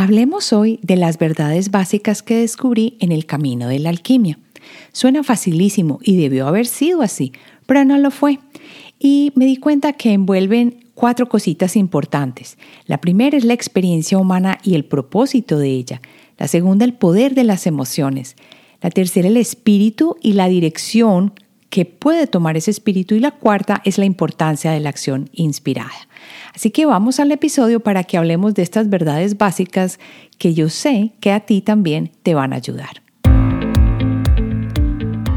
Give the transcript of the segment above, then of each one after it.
Hablemos hoy de las verdades básicas que descubrí en el camino de la alquimia. Suena facilísimo y debió haber sido así, pero no lo fue. Y me di cuenta que envuelven cuatro cositas importantes. La primera es la experiencia humana y el propósito de ella. La segunda, el poder de las emociones. La tercera, el espíritu y la dirección que puede tomar ese espíritu y la cuarta es la importancia de la acción inspirada. Así que vamos al episodio para que hablemos de estas verdades básicas que yo sé que a ti también te van a ayudar.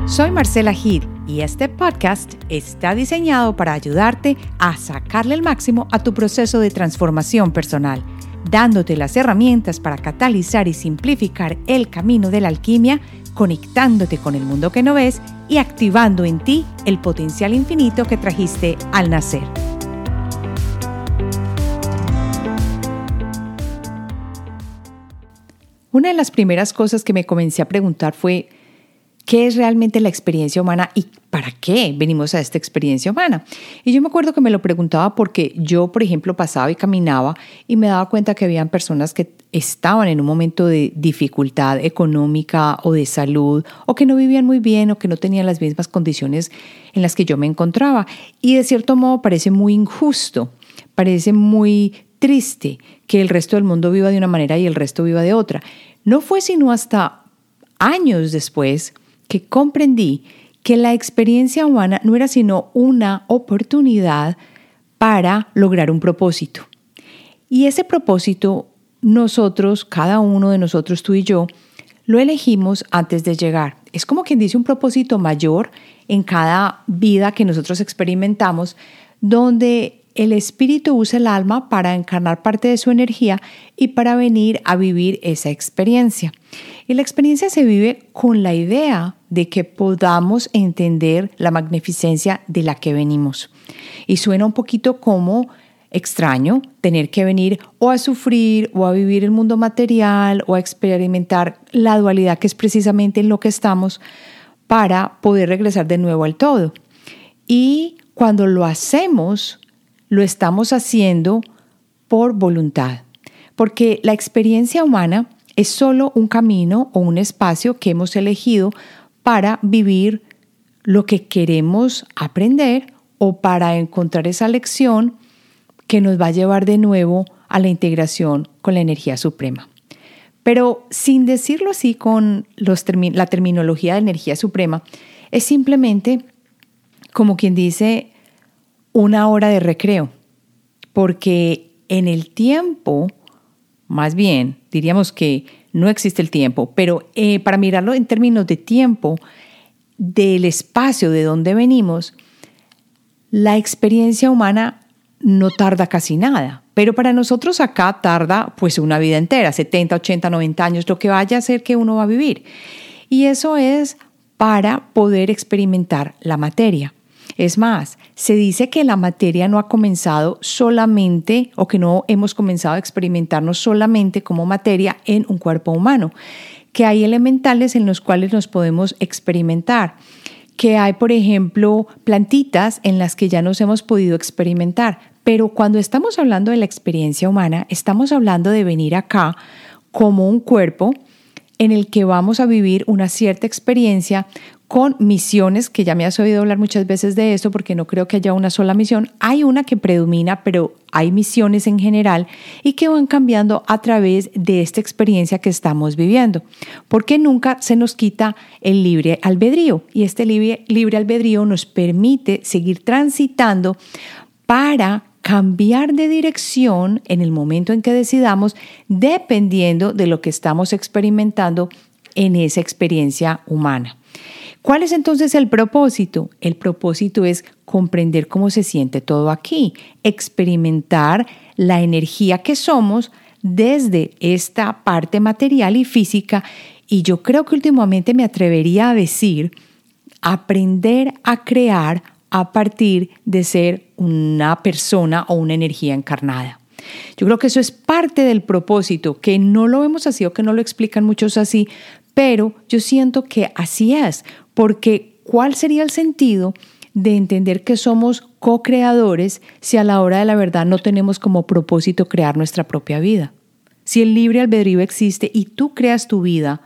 Soy Marcela Gid y este podcast está diseñado para ayudarte a sacarle el máximo a tu proceso de transformación personal, dándote las herramientas para catalizar y simplificar el camino de la alquimia conectándote con el mundo que no ves y activando en ti el potencial infinito que trajiste al nacer. Una de las primeras cosas que me comencé a preguntar fue, qué es realmente la experiencia humana y para qué venimos a esta experiencia humana. Y yo me acuerdo que me lo preguntaba porque yo, por ejemplo, pasaba y caminaba y me daba cuenta que habían personas que estaban en un momento de dificultad económica o de salud o que no vivían muy bien o que no tenían las mismas condiciones en las que yo me encontraba. Y de cierto modo parece muy injusto, parece muy triste que el resto del mundo viva de una manera y el resto viva de otra. No fue sino hasta años después que comprendí que la experiencia humana no era sino una oportunidad para lograr un propósito. Y ese propósito nosotros, cada uno de nosotros, tú y yo, lo elegimos antes de llegar. Es como quien dice un propósito mayor en cada vida que nosotros experimentamos, donde el espíritu usa el alma para encarnar parte de su energía y para venir a vivir esa experiencia. Y la experiencia se vive con la idea de que podamos entender la magnificencia de la que venimos. Y suena un poquito como extraño tener que venir o a sufrir o a vivir el mundo material o a experimentar la dualidad que es precisamente en lo que estamos para poder regresar de nuevo al todo. Y cuando lo hacemos, lo estamos haciendo por voluntad, porque la experiencia humana es solo un camino o un espacio que hemos elegido para vivir lo que queremos aprender o para encontrar esa lección que nos va a llevar de nuevo a la integración con la energía suprema. Pero sin decirlo así con la terminología de energía suprema, es simplemente como quien dice una hora de recreo, porque en el tiempo, más bien, diríamos que no existe el tiempo, pero eh, para mirarlo en términos de tiempo, del espacio de donde venimos, la experiencia humana no tarda casi nada, pero para nosotros acá tarda pues una vida entera, 70, 80, 90 años, lo que vaya a ser que uno va a vivir. Y eso es para poder experimentar la materia. Es más, se dice que la materia no ha comenzado solamente o que no hemos comenzado a experimentarnos solamente como materia en un cuerpo humano, que hay elementales en los cuales nos podemos experimentar que hay, por ejemplo, plantitas en las que ya nos hemos podido experimentar. Pero cuando estamos hablando de la experiencia humana, estamos hablando de venir acá como un cuerpo en el que vamos a vivir una cierta experiencia con misiones, que ya me has oído hablar muchas veces de esto porque no creo que haya una sola misión. Hay una que predomina, pero hay misiones en general y que van cambiando a través de esta experiencia que estamos viviendo, porque nunca se nos quita el libre albedrío y este libre, libre albedrío nos permite seguir transitando para cambiar de dirección en el momento en que decidamos, dependiendo de lo que estamos experimentando en esa experiencia humana. ¿Cuál es entonces el propósito? El propósito es comprender cómo se siente todo aquí, experimentar la energía que somos desde esta parte material y física y yo creo que últimamente me atrevería a decir aprender a crear a partir de ser una persona o una energía encarnada. Yo creo que eso es parte del propósito, que no lo vemos así o que no lo explican muchos así, pero yo siento que así es, porque ¿cuál sería el sentido de entender que somos co-creadores si a la hora de la verdad no tenemos como propósito crear nuestra propia vida? si el libre albedrío existe y tú creas tu vida,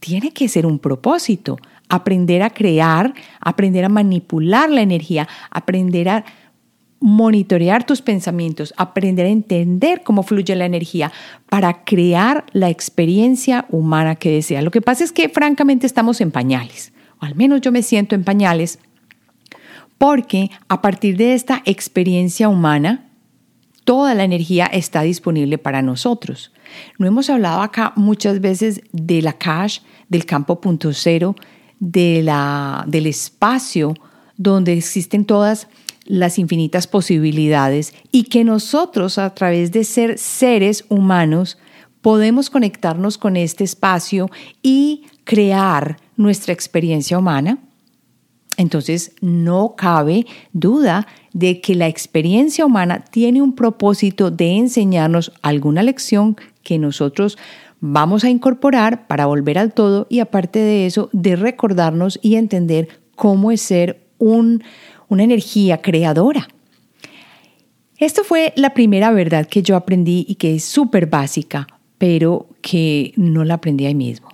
tiene que ser un propósito. Aprender a crear, aprender a manipular la energía, aprender a monitorear tus pensamientos, aprender a entender cómo fluye la energía para crear la experiencia humana que desea. Lo que pasa es que francamente estamos en pañales, o al menos yo me siento en pañales, porque a partir de esta experiencia humana, toda la energía está disponible para nosotros. No hemos hablado acá muchas veces de la cash, del campo punto cero, de la, del espacio donde existen todas las infinitas posibilidades y que nosotros a través de ser seres humanos podemos conectarnos con este espacio y crear nuestra experiencia humana? Entonces no cabe duda de que la experiencia humana tiene un propósito de enseñarnos alguna lección que nosotros vamos a incorporar para volver al todo y aparte de eso, de recordarnos y entender cómo es ser un, una energía creadora. Esto fue la primera verdad que yo aprendí y que es súper básica, pero que no la aprendí ahí mismo.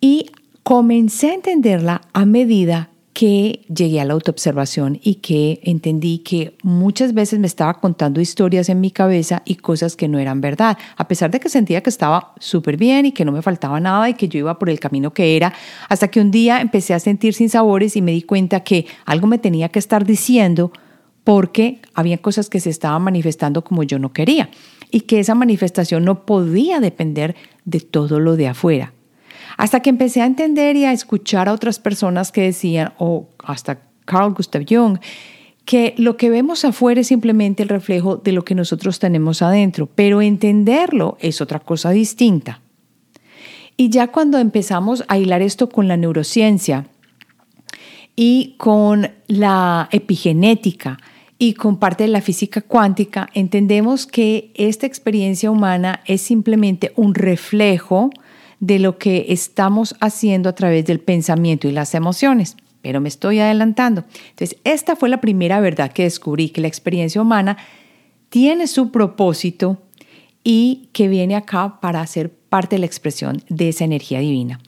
Y comencé a entenderla a medida que llegué a la autoobservación y que entendí que muchas veces me estaba contando historias en mi cabeza y cosas que no eran verdad, a pesar de que sentía que estaba súper bien y que no me faltaba nada y que yo iba por el camino que era, hasta que un día empecé a sentir sin sabores y me di cuenta que algo me tenía que estar diciendo porque había cosas que se estaban manifestando como yo no quería y que esa manifestación no podía depender de todo lo de afuera. Hasta que empecé a entender y a escuchar a otras personas que decían, o hasta Carl Gustav Jung, que lo que vemos afuera es simplemente el reflejo de lo que nosotros tenemos adentro, pero entenderlo es otra cosa distinta. Y ya cuando empezamos a hilar esto con la neurociencia y con la epigenética y con parte de la física cuántica, entendemos que esta experiencia humana es simplemente un reflejo de lo que estamos haciendo a través del pensamiento y las emociones. Pero me estoy adelantando. Entonces, esta fue la primera verdad que descubrí, que la experiencia humana tiene su propósito y que viene acá para ser parte de la expresión de esa energía divina.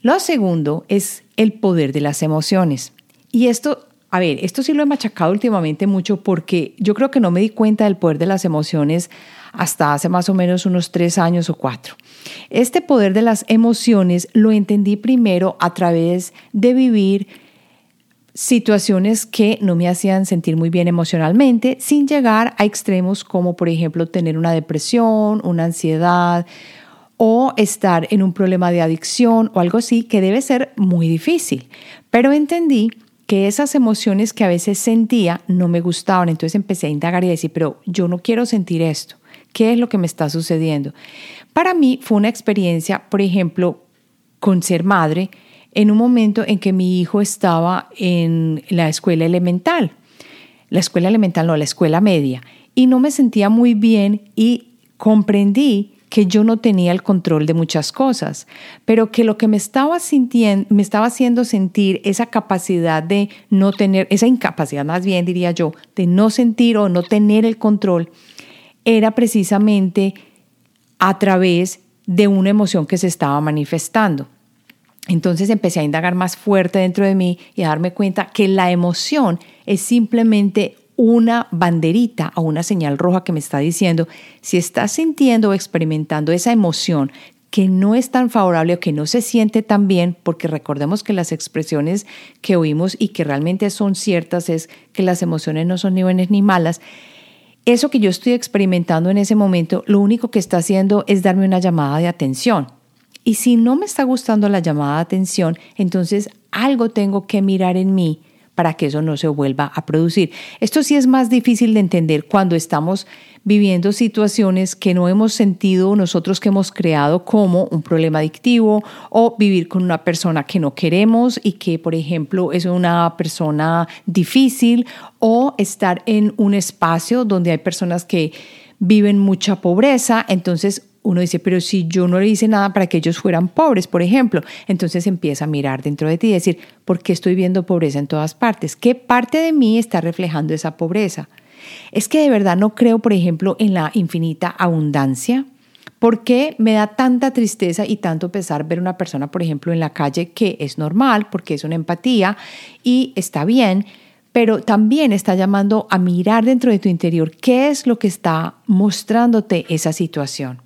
Lo segundo es el poder de las emociones. Y esto, a ver, esto sí lo he machacado últimamente mucho porque yo creo que no me di cuenta del poder de las emociones hasta hace más o menos unos tres años o cuatro. Este poder de las emociones lo entendí primero a través de vivir situaciones que no me hacían sentir muy bien emocionalmente, sin llegar a extremos como por ejemplo tener una depresión, una ansiedad o estar en un problema de adicción o algo así, que debe ser muy difícil. Pero entendí que esas emociones que a veces sentía no me gustaban, entonces empecé a indagar y a decir, pero yo no quiero sentir esto. ¿Qué es lo que me está sucediendo? Para mí fue una experiencia, por ejemplo, con ser madre, en un momento en que mi hijo estaba en la escuela elemental, la escuela elemental, no, la escuela media, y no me sentía muy bien y comprendí que yo no tenía el control de muchas cosas, pero que lo que me estaba sintiendo, me estaba haciendo sentir esa capacidad de no tener, esa incapacidad más bien diría yo, de no sentir o no tener el control, era precisamente a través de una emoción que se estaba manifestando. Entonces empecé a indagar más fuerte dentro de mí y a darme cuenta que la emoción es simplemente una banderita o una señal roja que me está diciendo si estás sintiendo o experimentando esa emoción que no es tan favorable o que no se siente tan bien, porque recordemos que las expresiones que oímos y que realmente son ciertas es que las emociones no son ni buenas ni malas, eso que yo estoy experimentando en ese momento, lo único que está haciendo es darme una llamada de atención. Y si no me está gustando la llamada de atención, entonces algo tengo que mirar en mí para que eso no se vuelva a producir. Esto sí es más difícil de entender cuando estamos viviendo situaciones que no hemos sentido nosotros que hemos creado como un problema adictivo o vivir con una persona que no queremos y que, por ejemplo, es una persona difícil o estar en un espacio donde hay personas que viven mucha pobreza, entonces uno dice, pero si yo no le hice nada para que ellos fueran pobres, por ejemplo, entonces empieza a mirar dentro de ti y decir, ¿por qué estoy viendo pobreza en todas partes? ¿Qué parte de mí está reflejando esa pobreza? Es que de verdad no creo, por ejemplo, en la infinita abundancia. ¿Por qué me da tanta tristeza y tanto pesar ver una persona, por ejemplo, en la calle que es normal, porque es una empatía y está bien, pero también está llamando a mirar dentro de tu interior qué es lo que está mostrándote esa situación?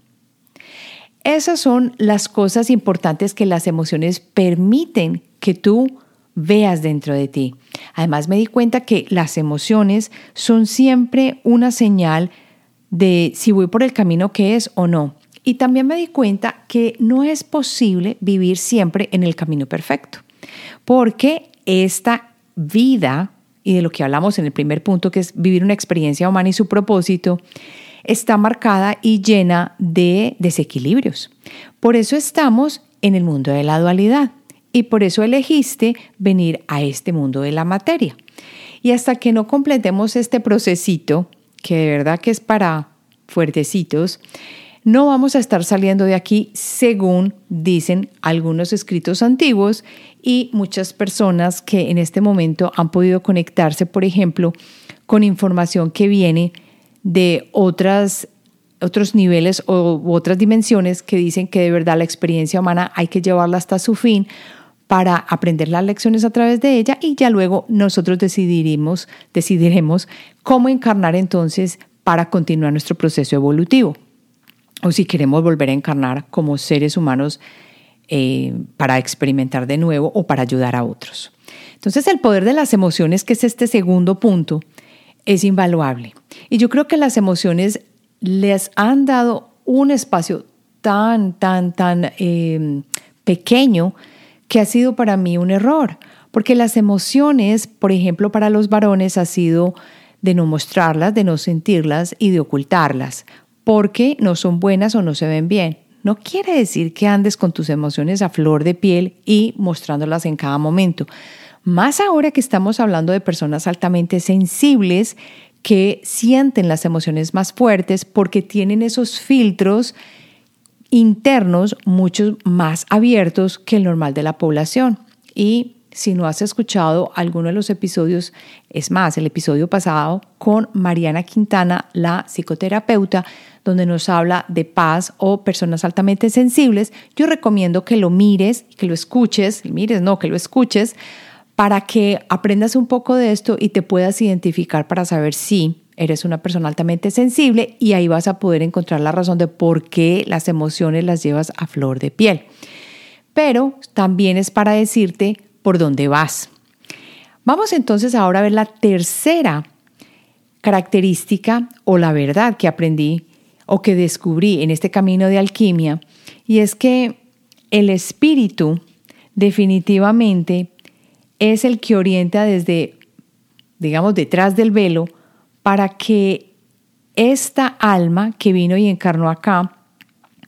Esas son las cosas importantes que las emociones permiten que tú veas dentro de ti. Además me di cuenta que las emociones son siempre una señal de si voy por el camino que es o no. Y también me di cuenta que no es posible vivir siempre en el camino perfecto, porque esta vida, y de lo que hablamos en el primer punto, que es vivir una experiencia humana y su propósito, está marcada y llena de desequilibrios. Por eso estamos en el mundo de la dualidad y por eso elegiste venir a este mundo de la materia. Y hasta que no completemos este procesito, que de verdad que es para fuertecitos, no vamos a estar saliendo de aquí según dicen algunos escritos antiguos y muchas personas que en este momento han podido conectarse, por ejemplo, con información que viene de otras, otros niveles o otras dimensiones que dicen que de verdad la experiencia humana hay que llevarla hasta su fin para aprender las lecciones a través de ella y ya luego nosotros decidiremos, decidiremos cómo encarnar entonces para continuar nuestro proceso evolutivo. O si queremos volver a encarnar como seres humanos eh, para experimentar de nuevo o para ayudar a otros. Entonces el poder de las emociones, que es este segundo punto, es invaluable. Y yo creo que las emociones les han dado un espacio tan, tan, tan eh, pequeño que ha sido para mí un error, porque las emociones, por ejemplo, para los varones ha sido de no mostrarlas, de no sentirlas y de ocultarlas, porque no son buenas o no se ven bien. No quiere decir que andes con tus emociones a flor de piel y mostrándolas en cada momento. Más ahora que estamos hablando de personas altamente sensibles que sienten las emociones más fuertes porque tienen esos filtros internos mucho más abiertos que el normal de la población. Y si no has escuchado alguno de los episodios, es más, el episodio pasado con Mariana Quintana, la psicoterapeuta, donde nos habla de paz o personas altamente sensibles, yo recomiendo que lo mires, que lo escuches, mires, no, que lo escuches, para que aprendas un poco de esto y te puedas identificar para saber si eres una persona altamente sensible y ahí vas a poder encontrar la razón de por qué las emociones las llevas a flor de piel. Pero también es para decirte por dónde vas. Vamos entonces ahora a ver la tercera característica o la verdad que aprendí o que descubrí en este camino de alquimia y es que el espíritu definitivamente es el que orienta desde, digamos, detrás del velo para que esta alma que vino y encarnó acá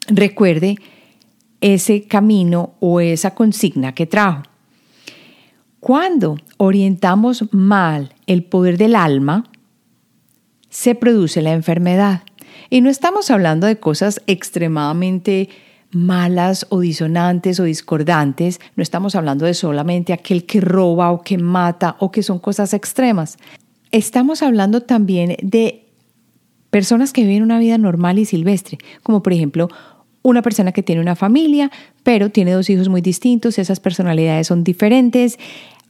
recuerde ese camino o esa consigna que trajo. Cuando orientamos mal el poder del alma, se produce la enfermedad. Y no estamos hablando de cosas extremadamente malas o disonantes o discordantes, no estamos hablando de solamente aquel que roba o que mata o que son cosas extremas. Estamos hablando también de personas que viven una vida normal y silvestre, como por ejemplo una persona que tiene una familia, pero tiene dos hijos muy distintos, esas personalidades son diferentes,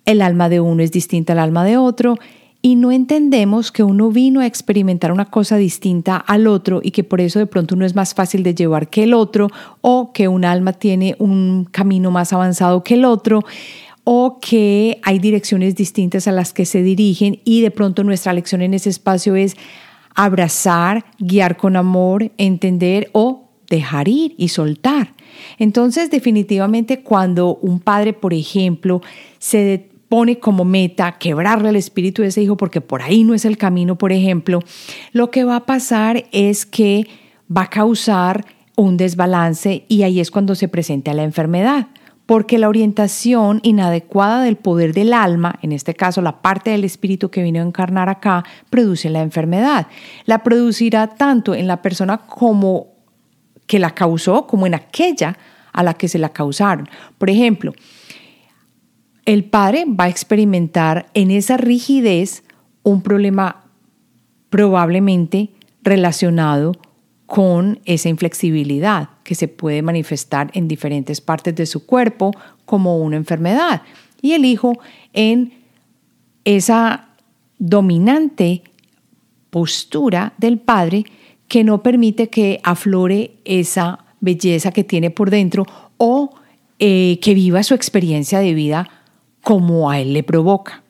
el alma de uno es distinta al alma de otro, y no entendemos que uno vino a experimentar una cosa distinta al otro y que por eso de pronto uno es más fácil de llevar que el otro, o que un alma tiene un camino más avanzado que el otro o que hay direcciones distintas a las que se dirigen y de pronto nuestra lección en ese espacio es abrazar, guiar con amor, entender o dejar ir y soltar. Entonces, definitivamente cuando un padre, por ejemplo, se pone como meta quebrarle el espíritu de ese hijo porque por ahí no es el camino, por ejemplo, lo que va a pasar es que va a causar un desbalance y ahí es cuando se presenta la enfermedad porque la orientación inadecuada del poder del alma, en este caso la parte del espíritu que vino a encarnar acá, produce la enfermedad. La producirá tanto en la persona como que la causó, como en aquella a la que se la causaron. Por ejemplo, el padre va a experimentar en esa rigidez un problema probablemente relacionado con esa inflexibilidad que se puede manifestar en diferentes partes de su cuerpo como una enfermedad. Y el hijo en esa dominante postura del padre que no permite que aflore esa belleza que tiene por dentro o eh, que viva su experiencia de vida como a él le provoca.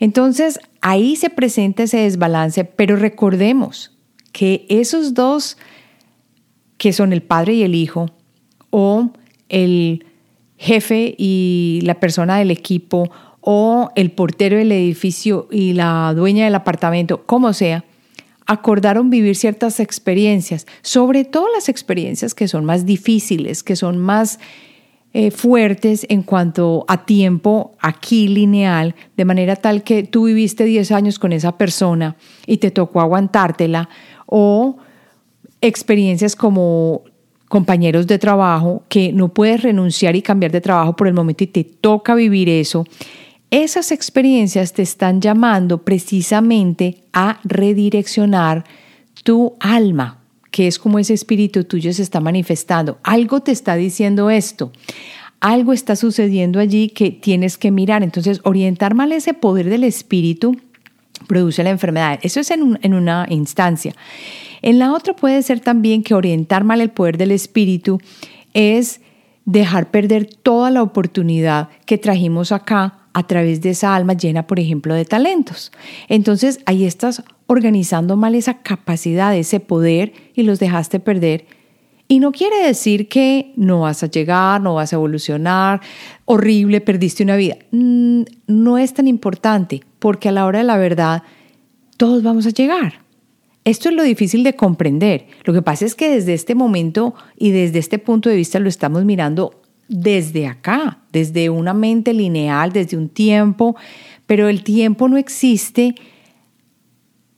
Entonces ahí se presenta ese desbalance, pero recordemos que esos dos, que son el padre y el hijo, o el jefe y la persona del equipo, o el portero del edificio y la dueña del apartamento, como sea, acordaron vivir ciertas experiencias, sobre todo las experiencias que son más difíciles, que son más eh, fuertes en cuanto a tiempo aquí lineal, de manera tal que tú viviste 10 años con esa persona y te tocó aguantártela, o experiencias como compañeros de trabajo que no puedes renunciar y cambiar de trabajo por el momento y te toca vivir eso. Esas experiencias te están llamando precisamente a redireccionar tu alma, que es como ese espíritu tuyo se está manifestando. Algo te está diciendo esto. Algo está sucediendo allí que tienes que mirar. Entonces, orientar mal ese poder del espíritu produce la enfermedad. Eso es en, en una instancia. En la otra puede ser también que orientar mal el poder del espíritu es dejar perder toda la oportunidad que trajimos acá a través de esa alma llena, por ejemplo, de talentos. Entonces ahí estás organizando mal esa capacidad, ese poder y los dejaste perder. Y no quiere decir que no vas a llegar, no vas a evolucionar, horrible, perdiste una vida. Mm, no es tan importante porque a la hora de la verdad todos vamos a llegar. Esto es lo difícil de comprender. Lo que pasa es que desde este momento y desde este punto de vista lo estamos mirando desde acá, desde una mente lineal, desde un tiempo, pero el tiempo no existe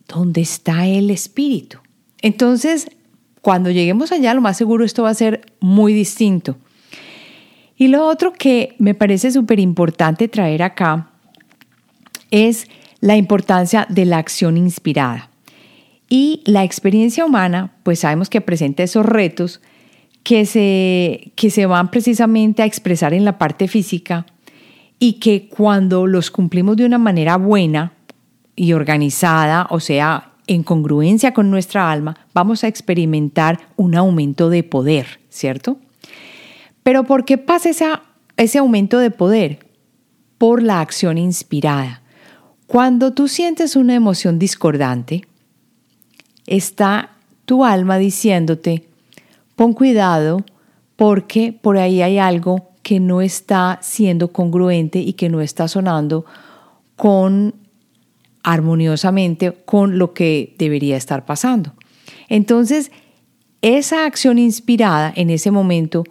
donde está el espíritu. Entonces, cuando lleguemos allá, lo más seguro esto va a ser muy distinto. Y lo otro que me parece súper importante traer acá es la importancia de la acción inspirada. Y la experiencia humana, pues sabemos que presenta esos retos que se, que se van precisamente a expresar en la parte física y que cuando los cumplimos de una manera buena y organizada, o sea, en congruencia con nuestra alma, vamos a experimentar un aumento de poder, ¿cierto? Pero ¿por qué pasa ese aumento de poder? Por la acción inspirada. Cuando tú sientes una emoción discordante, está tu alma diciéndote, pon cuidado porque por ahí hay algo que no está siendo congruente y que no está sonando con armoniosamente con lo que debería estar pasando. Entonces, esa acción inspirada en ese momento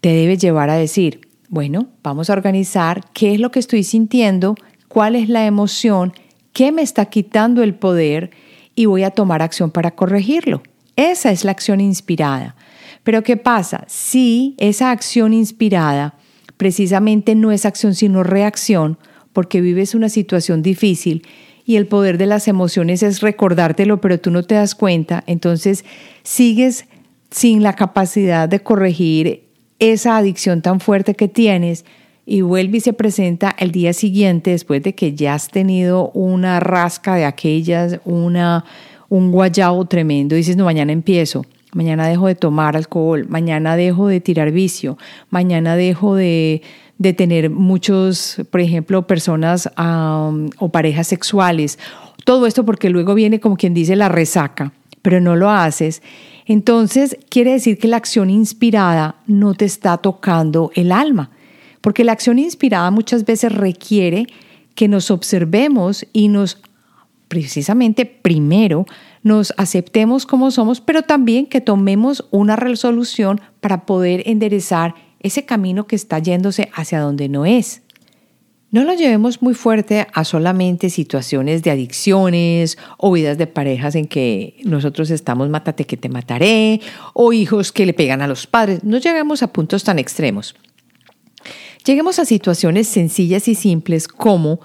te debe llevar a decir, bueno, vamos a organizar qué es lo que estoy sintiendo, cuál es la emoción, qué me está quitando el poder y voy a tomar acción para corregirlo. Esa es la acción inspirada. Pero ¿qué pasa? Si esa acción inspirada precisamente no es acción sino reacción, porque vives una situación difícil y el poder de las emociones es recordártelo, pero tú no te das cuenta, entonces sigues sin la capacidad de corregir esa adicción tan fuerte que tienes y vuelve y se presenta el día siguiente después de que ya has tenido una rasca de aquellas, una, un guayabo tremendo, dices, no, mañana empiezo, mañana dejo de tomar alcohol, mañana dejo de tirar vicio, mañana dejo de, tener muchos, por ejemplo, personas o parejas sexuales, todo esto porque luego viene como quien dice la resaca, pero no lo haces. Entonces quiere decir que la acción inspirada no te está tocando el alma porque la acción inspirada muchas veces requiere que nos observemos y nos, precisamente primero, nos aceptemos como somos, pero también que tomemos una resolución para poder enderezar ese camino que está yéndose hacia donde no es. No lo llevemos muy fuerte a solamente situaciones de adicciones o vidas de parejas en que nosotros estamos mátate que te mataré o hijos que le pegan a los padres. No llegamos a puntos tan extremos. Lleguemos a situaciones sencillas y simples como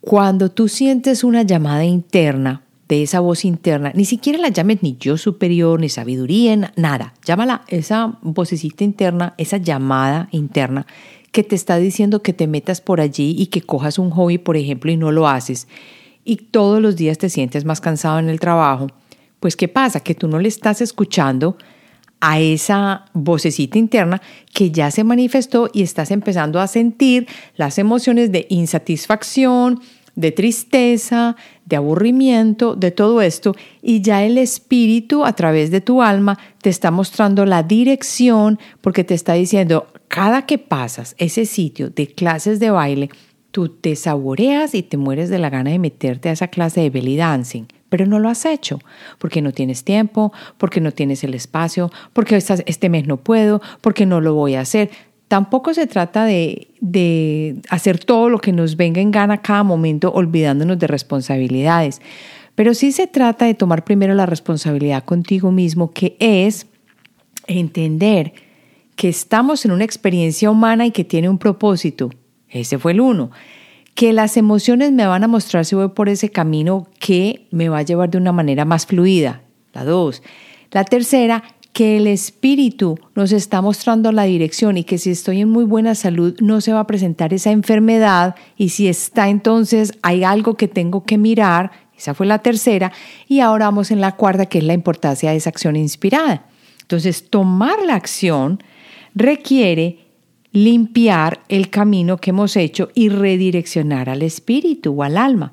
cuando tú sientes una llamada interna de esa voz interna, ni siquiera la llames ni yo superior, ni sabiduría, nada. Llámala esa vocecita interna, esa llamada interna que te está diciendo que te metas por allí y que cojas un hobby, por ejemplo, y no lo haces. Y todos los días te sientes más cansado en el trabajo. Pues ¿qué pasa? Que tú no le estás escuchando a esa vocecita interna que ya se manifestó y estás empezando a sentir las emociones de insatisfacción, de tristeza, de aburrimiento, de todo esto, y ya el espíritu a través de tu alma te está mostrando la dirección porque te está diciendo, cada que pasas ese sitio de clases de baile, tú te saboreas y te mueres de la gana de meterte a esa clase de belly dancing pero no lo has hecho porque no tienes tiempo, porque no tienes el espacio, porque este mes no puedo, porque no lo voy a hacer. Tampoco se trata de, de hacer todo lo que nos venga en gana cada momento olvidándonos de responsabilidades, pero sí se trata de tomar primero la responsabilidad contigo mismo, que es entender que estamos en una experiencia humana y que tiene un propósito. Ese fue el uno que las emociones me van a mostrar si voy por ese camino que me va a llevar de una manera más fluida. La dos. La tercera, que el espíritu nos está mostrando la dirección y que si estoy en muy buena salud no se va a presentar esa enfermedad y si está entonces hay algo que tengo que mirar. Esa fue la tercera. Y ahora vamos en la cuarta, que es la importancia de esa acción inspirada. Entonces, tomar la acción requiere limpiar el camino que hemos hecho y redireccionar al espíritu o al alma.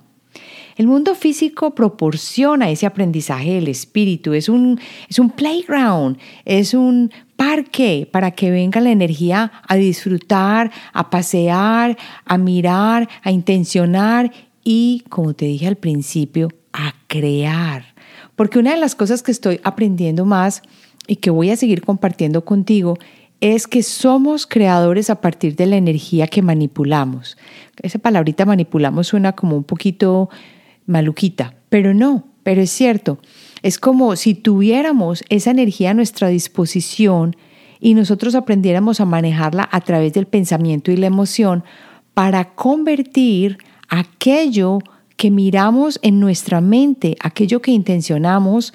El mundo físico proporciona ese aprendizaje del espíritu, es un, es un playground, es un parque para que venga la energía a disfrutar, a pasear, a mirar, a intencionar y, como te dije al principio, a crear. Porque una de las cosas que estoy aprendiendo más y que voy a seguir compartiendo contigo es que somos creadores a partir de la energía que manipulamos. Esa palabrita manipulamos suena como un poquito maluquita, pero no, pero es cierto. Es como si tuviéramos esa energía a nuestra disposición y nosotros aprendiéramos a manejarla a través del pensamiento y la emoción para convertir aquello que miramos en nuestra mente, aquello que intencionamos,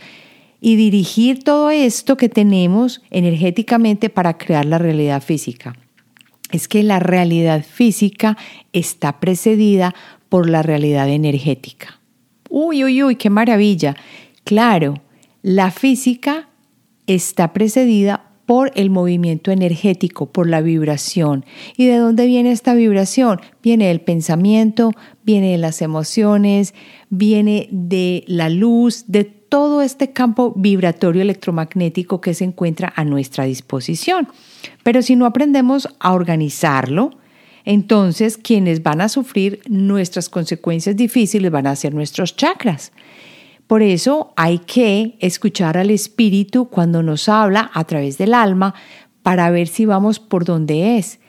y dirigir todo esto que tenemos energéticamente para crear la realidad física. Es que la realidad física está precedida por la realidad energética. Uy, uy, uy, qué maravilla. Claro, la física está precedida por el movimiento energético, por la vibración. ¿Y de dónde viene esta vibración? Viene del pensamiento, viene de las emociones, viene de la luz, de todo este campo vibratorio electromagnético que se encuentra a nuestra disposición. Pero si no aprendemos a organizarlo, entonces quienes van a sufrir nuestras consecuencias difíciles van a ser nuestros chakras. Por eso hay que escuchar al espíritu cuando nos habla a través del alma para ver si vamos por donde es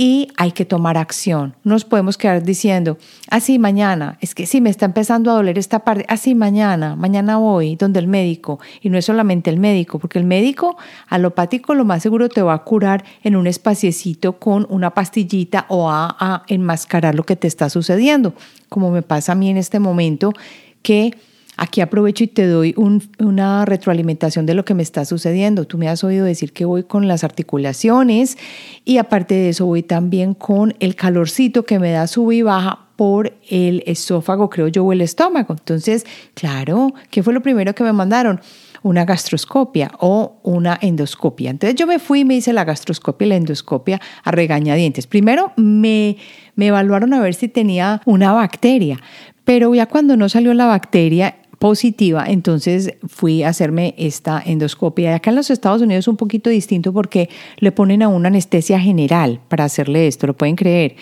y hay que tomar acción. No nos podemos quedar diciendo, así mañana, es que sí me está empezando a doler esta parte, así mañana, mañana voy donde el médico. Y no es solamente el médico, porque el médico alopático lo más seguro te va a curar en un espaciecito con una pastillita o a, a enmascarar lo que te está sucediendo, como me pasa a mí en este momento que Aquí aprovecho y te doy una retroalimentación de lo que me está sucediendo. Tú me has oído decir que voy con las articulaciones y aparte de eso voy también con el calorcito que me da sube y baja por el esófago, creo yo, o el estómago. Entonces, claro, ¿qué fue lo primero que me mandaron? una gastroscopia o una endoscopia. Entonces yo me fui y me hice la gastroscopia y la endoscopia a regañadientes. Primero me, me evaluaron a ver si tenía una bacteria, pero ya cuando no salió la bacteria positiva, entonces fui a hacerme esta endoscopia. Acá en los Estados Unidos es un poquito distinto porque le ponen a una anestesia general para hacerle esto, lo pueden creer.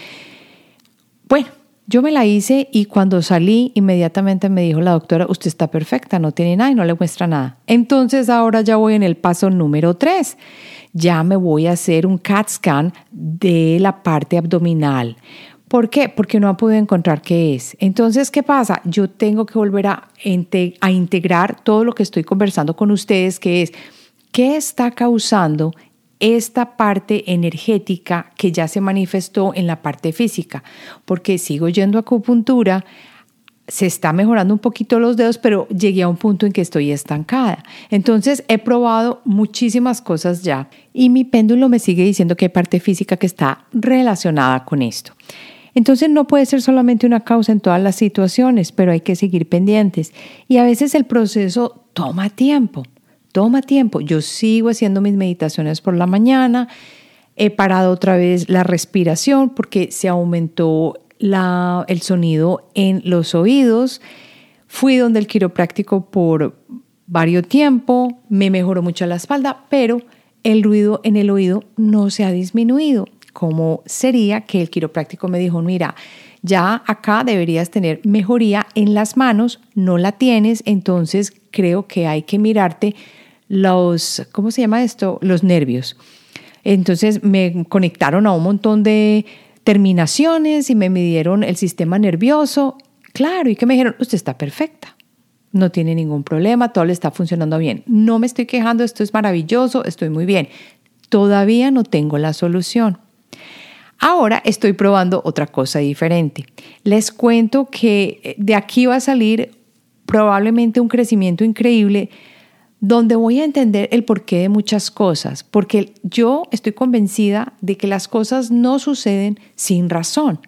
Bueno, yo me la hice y cuando salí inmediatamente me dijo la doctora, usted está perfecta, no tiene nada y no le muestra nada. Entonces ahora ya voy en el paso número 3. Ya me voy a hacer un CAT scan de la parte abdominal ¿Por qué? Porque no ha podido encontrar qué es. Entonces, ¿qué pasa? Yo tengo que volver a, a integrar todo lo que estoy conversando con ustedes, que es qué está causando esta parte energética que ya se manifestó en la parte física, porque sigo yendo a acupuntura, se está mejorando un poquito los dedos, pero llegué a un punto en que estoy estancada. Entonces he probado muchísimas cosas ya y mi péndulo me sigue diciendo que hay parte física que está relacionada con esto. Entonces no puede ser solamente una causa en todas las situaciones, pero hay que seguir pendientes. Y a veces el proceso toma tiempo, toma tiempo. Yo sigo haciendo mis meditaciones por la mañana, he parado otra vez la respiración porque se aumentó el sonido en los oídos. Fui donde el quiropráctico por varios tiempo, me mejoró mucho la espalda, pero el ruido en el oído no se ha disminuido. ¿Cómo sería que el quiropráctico me dijo, mira, ya acá deberías tener mejoría en las manos, no la tienes, entonces creo que hay que mirarte los, ¿cómo se llama esto? Los nervios. Entonces me conectaron a un montón de terminaciones y me midieron el sistema nervioso. Claro, y que me dijeron, usted está perfecta, no tiene ningún problema, todo le está funcionando bien. No me estoy quejando, esto es maravilloso, estoy muy bien. Todavía no tengo la solución. Ahora estoy probando otra cosa diferente. Les cuento que de aquí va a salir probablemente un crecimiento increíble donde voy a entender el porqué de muchas cosas, porque yo estoy convencida de que las cosas no suceden sin razón.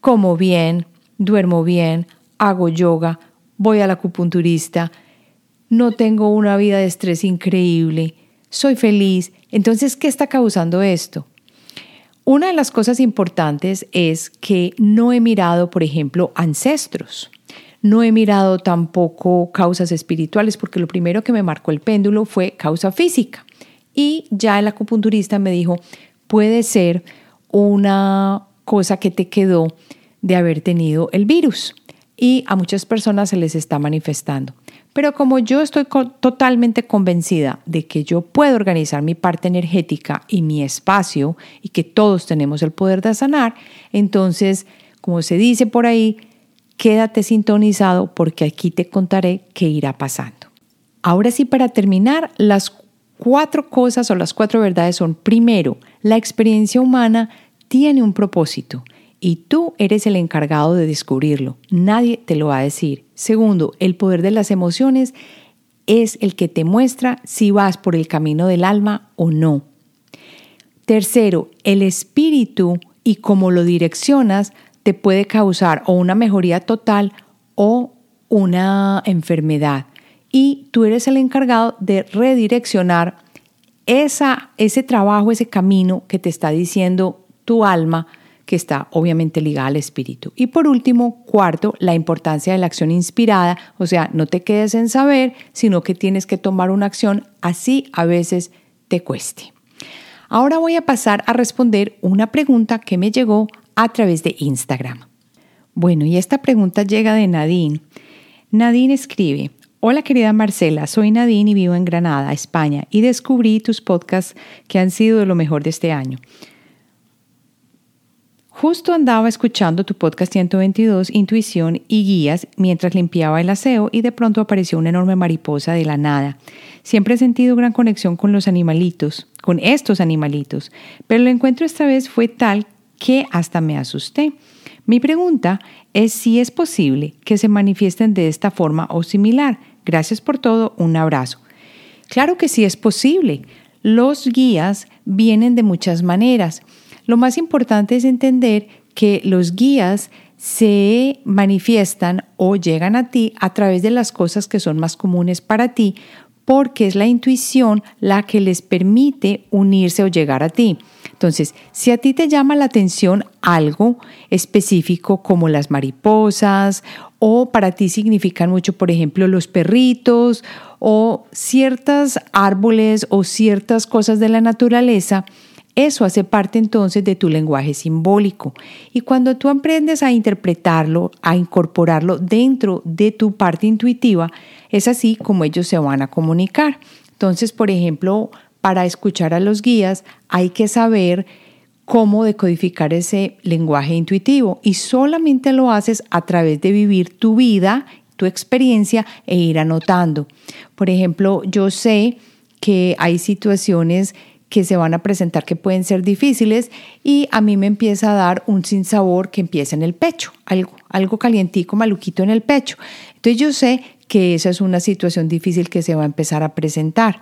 Como bien, duermo bien, hago yoga, voy al acupunturista, no tengo una vida de estrés increíble, soy feliz. Entonces, ¿qué está causando esto? Una de las cosas importantes es que no he mirado, por ejemplo, ancestros. No he mirado tampoco causas espirituales porque lo primero que me marcó el péndulo fue causa física. Y ya el acupunturista me dijo, puede ser una cosa que te quedó de haber tenido el virus y a muchas personas se les está manifestando. Pero como yo estoy totalmente convencida de que yo puedo organizar mi parte energética y mi espacio y que todos tenemos el poder de sanar, entonces, como se dice por ahí, quédate sintonizado porque aquí te contaré qué irá pasando. Ahora sí, para terminar, las cuatro cosas o las cuatro verdades son, primero, la experiencia humana tiene un propósito y tú eres el encargado de descubrirlo. Nadie te lo va a decir. Segundo, el poder de las emociones es el que te muestra si vas por el camino del alma o no. Tercero, el espíritu y cómo lo direccionas te puede causar o una mejoría total o una enfermedad. Y tú eres el encargado de redireccionar esa, ese trabajo, ese camino que te está diciendo tu alma, que está obviamente ligada al espíritu. Y por último, cuarto, la importancia de la acción inspirada, o sea, no te quedes en saber, sino que tienes que tomar una acción, así a veces te cueste. Ahora voy a pasar a responder una pregunta que me llegó a través de Instagram. Bueno, y esta pregunta llega de Nadine. Nadine escribe, Hola querida Marcela, soy Nadine y vivo en Granada, España, y descubrí tus podcasts que han sido de lo mejor de este año. Justo andaba escuchando tu podcast 122, Intuición y Guías, mientras limpiaba el aseo y de pronto apareció una enorme mariposa de la nada. Siempre he sentido gran conexión con los animalitos, con estos animalitos, pero el encuentro esta vez fue tal que hasta me asusté. Mi pregunta es si es posible que se manifiesten de esta forma o similar. Gracias por todo, un abrazo. Claro que sí es posible. Los guías vienen de muchas maneras. Lo más importante es entender que los guías se manifiestan o llegan a ti a través de las cosas que son más comunes para ti, porque es la intuición la que les permite unirse o llegar a ti. Entonces, si a ti te llama la atención algo específico como las mariposas o para ti significan mucho, por ejemplo, los perritos o ciertos árboles o ciertas cosas de la naturaleza, eso hace parte entonces de tu lenguaje simbólico. Y cuando tú aprendes a interpretarlo, a incorporarlo dentro de tu parte intuitiva, es así como ellos se van a comunicar. Entonces, por ejemplo, para escuchar a los guías hay que saber cómo decodificar ese lenguaje intuitivo y solamente lo haces a través de vivir tu vida, tu experiencia e ir anotando. Por ejemplo, yo sé que hay situaciones que se van a presentar que pueden ser difíciles y a mí me empieza a dar un sinsabor que empieza en el pecho, algo, algo calientico, maluquito en el pecho. Entonces yo sé que esa es una situación difícil que se va a empezar a presentar.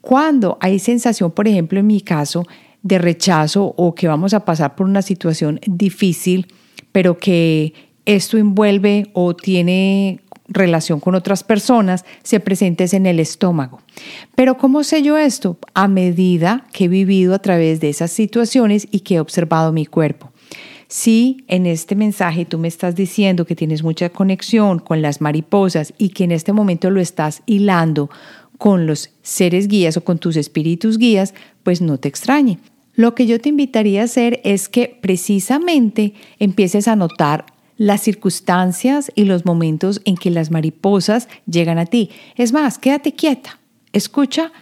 Cuando hay sensación, por ejemplo, en mi caso, de rechazo o que vamos a pasar por una situación difícil, pero que esto envuelve o tiene relación con otras personas, se presentes en el estómago. Pero ¿cómo sé yo esto? A medida que he vivido a través de esas situaciones y que he observado mi cuerpo. Si en este mensaje tú me estás diciendo que tienes mucha conexión con las mariposas y que en este momento lo estás hilando con los seres guías o con tus espíritus guías, pues no te extrañe. Lo que yo te invitaría a hacer es que precisamente empieces a notar las circunstancias y los momentos en que las mariposas llegan a ti. Es más, quédate quieta, escucha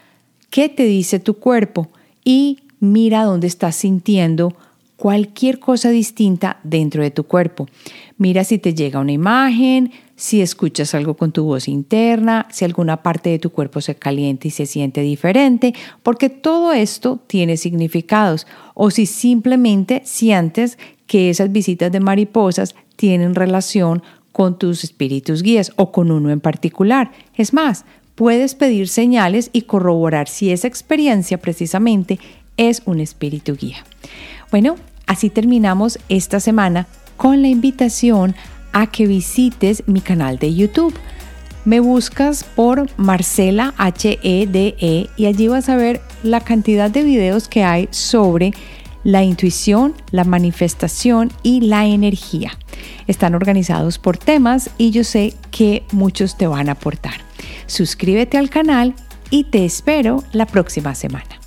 qué te dice tu cuerpo y mira dónde estás sintiendo cualquier cosa distinta dentro de tu cuerpo. Mira si te llega una imagen, si escuchas algo con tu voz interna, si alguna parte de tu cuerpo se calienta y se siente diferente, porque todo esto tiene significados. O si simplemente sientes que esas visitas de mariposas tienen relación con tus espíritus guías o con uno en particular. Es más, puedes pedir señales y corroborar si esa experiencia precisamente es un espíritu guía. Bueno, así terminamos esta semana con la invitación a que visites mi canal de YouTube. Me buscas por Marcela HEDE e, y allí vas a ver la cantidad de videos que hay sobre la intuición, la manifestación y la energía. Están organizados por temas y yo sé que muchos te van a aportar. Suscríbete al canal y te espero la próxima semana.